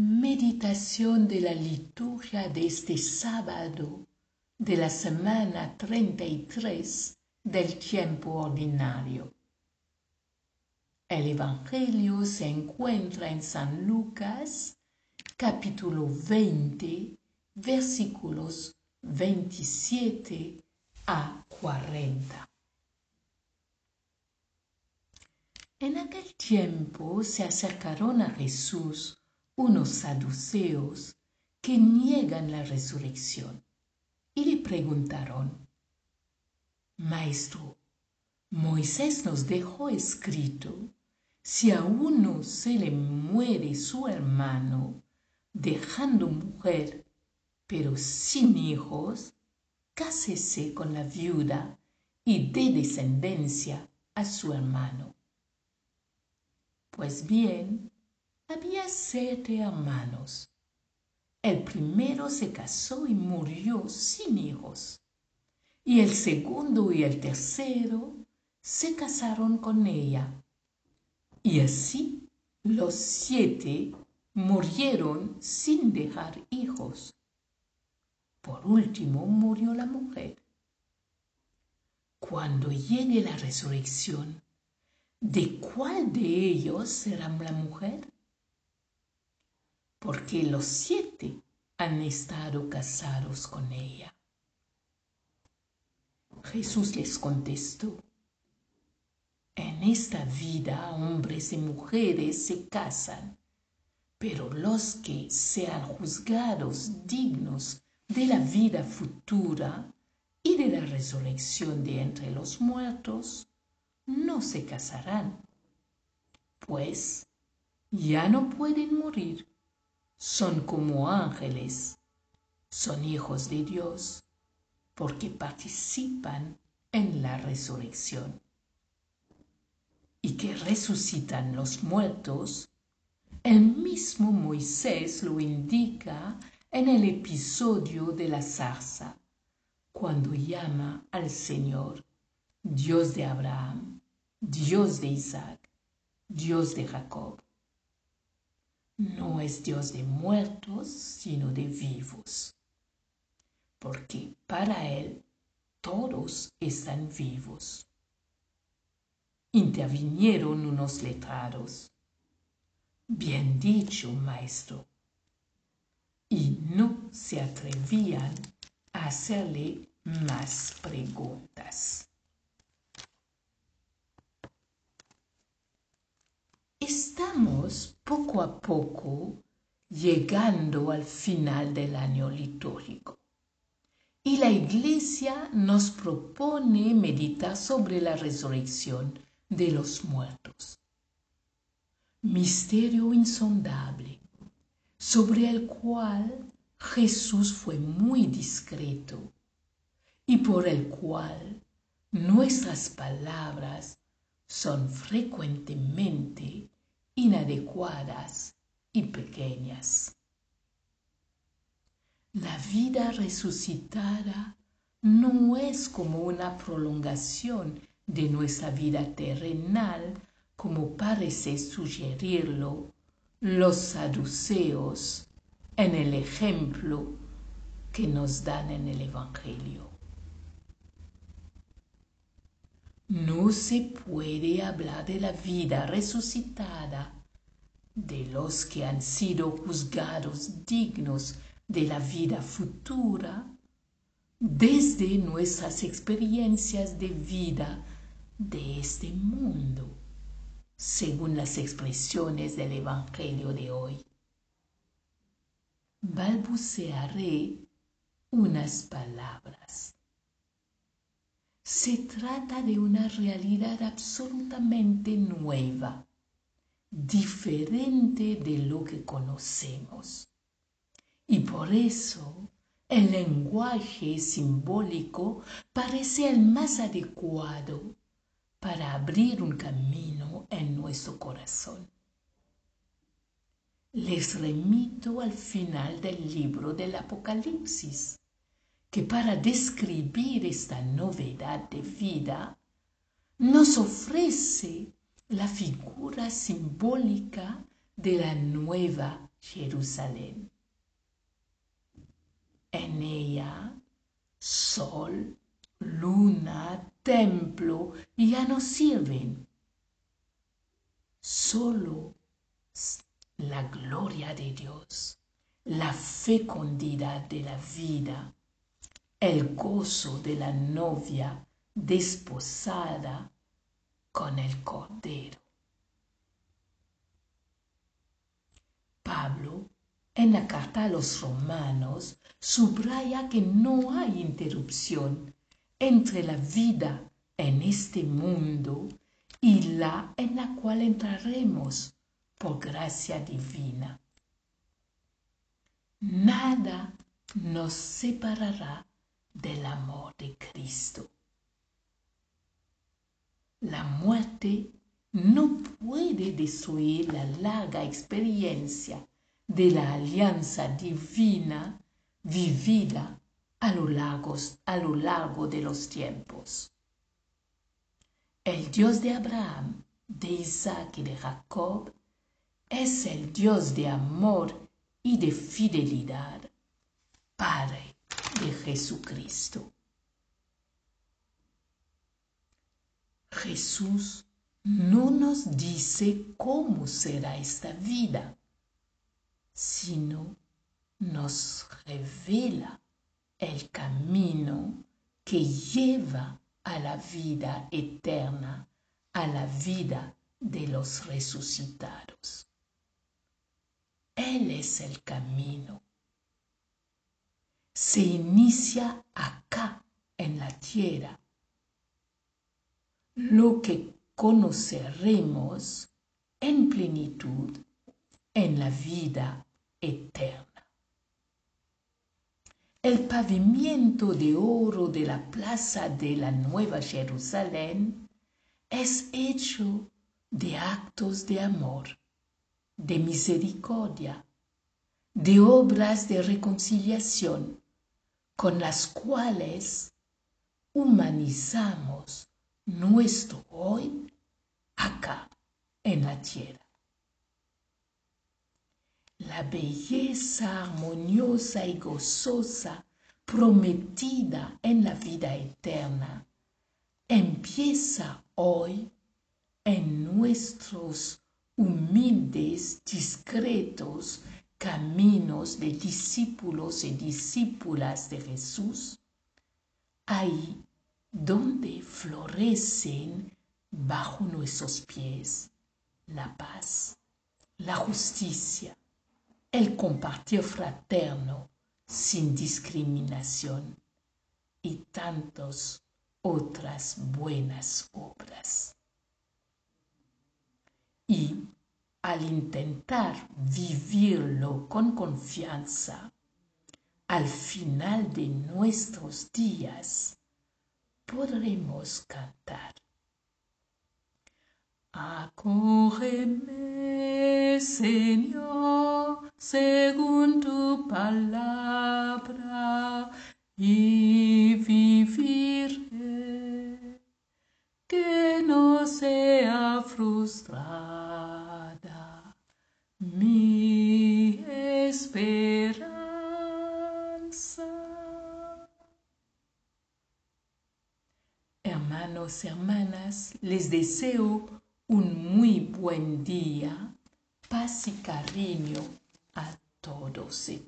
Meditación de la liturgia de este sábado de la semana 33 del tiempo ordinario. El Evangelio se encuentra en San Lucas, capítulo 20, versículos 27 a 40. En aquel tiempo se acercaron a Jesús unos saduceos que niegan la resurrección y le preguntaron, Maestro, Moisés nos dejó escrito, si a uno se le muere su hermano, dejando mujer, pero sin hijos, cásese con la viuda y dé descendencia a su hermano. Pues bien, había siete hermanos. El primero se casó y murió sin hijos. Y el segundo y el tercero se casaron con ella. Y así los siete murieron sin dejar hijos. Por último murió la mujer. Cuando llegue la resurrección, ¿de cuál de ellos será la mujer? Porque los siete han estado casados con ella. Jesús les contestó, en esta vida hombres y mujeres se casan, pero los que sean juzgados dignos de la vida futura y de la resurrección de entre los muertos, no se casarán, pues ya no pueden morir son como ángeles, son hijos de Dios, porque participan en la resurrección. Y que resucitan los muertos, el mismo Moisés lo indica en el episodio de la zarza, cuando llama al Señor Dios de Abraham, Dios de Isaac, Dios de Jacob no es Dios de muertos, sino de vivos, porque para Él todos están vivos. Intervinieron unos letrados. Bien dicho, maestro. Y no se atrevían a hacerle más preguntas. Estamos poco a poco llegando al final del año litúrgico y la Iglesia nos propone meditar sobre la resurrección de los muertos. Misterio insondable sobre el cual Jesús fue muy discreto y por el cual nuestras palabras son frecuentemente inadecuadas y pequeñas. La vida resucitada no es como una prolongación de nuestra vida terrenal, como parece sugerirlo los saduceos en el ejemplo que nos dan en el Evangelio. No se puede hablar de la vida resucitada de los que han sido juzgados dignos de la vida futura desde nuestras experiencias de vida de este mundo, según las expresiones del Evangelio de hoy. Balbucearé unas palabras. Se trata de una realidad absolutamente nueva, diferente de lo que conocemos. Y por eso el lenguaje simbólico parece el más adecuado para abrir un camino en nuestro corazón. Les remito al final del libro del Apocalipsis que para describir esta novedad de vida nos ofrece la figura simbólica de la nueva Jerusalén. En ella, sol, luna, templo ya no sirven. Solo la gloria de Dios, la fecundidad de la vida, el gozo de la novia desposada con el Cordero. Pablo, en la carta a los romanos, subraya que no hay interrupción entre la vida en este mundo y la en la cual entraremos por gracia divina. Nada nos separará del amor de Cristo. La muerte no puede destruir la larga experiencia de la alianza divina vivida a lo largo, a lo largo de los tiempos. El Dios de Abraham, de Isaac y de Jacob es el Dios de amor y de fidelidad, Jesucristo. Jesús no nos dice cómo será esta vida, sino nos revela el camino que lleva a la vida eterna, a la vida de los resucitados. Él es el camino. Se inicia acá en la tierra. Lo que conoceremos en plenitud en la vida eterna. El pavimento de oro de la plaza de la Nueva Jerusalén es hecho de actos de amor de misericordia, de obras de reconciliación con las cuales humanizamos nuestro hoy acá en la tierra. La belleza armoniosa y gozosa prometida en la vida eterna empieza hoy en nuestros humildes, discretos caminos de discípulos y discípulas de Jesús, ahí donde florecen bajo nuestros pies la paz, la justicia, el compartir fraterno sin discriminación y tantas otras buenas obras. Y al intentar vivirlo con confianza, al final de nuestros días podremos cantar. Acógeme, Señor, según tu palabra, Hermanos, hermanas, les deseo un muy buen día, paz y cariño a todos y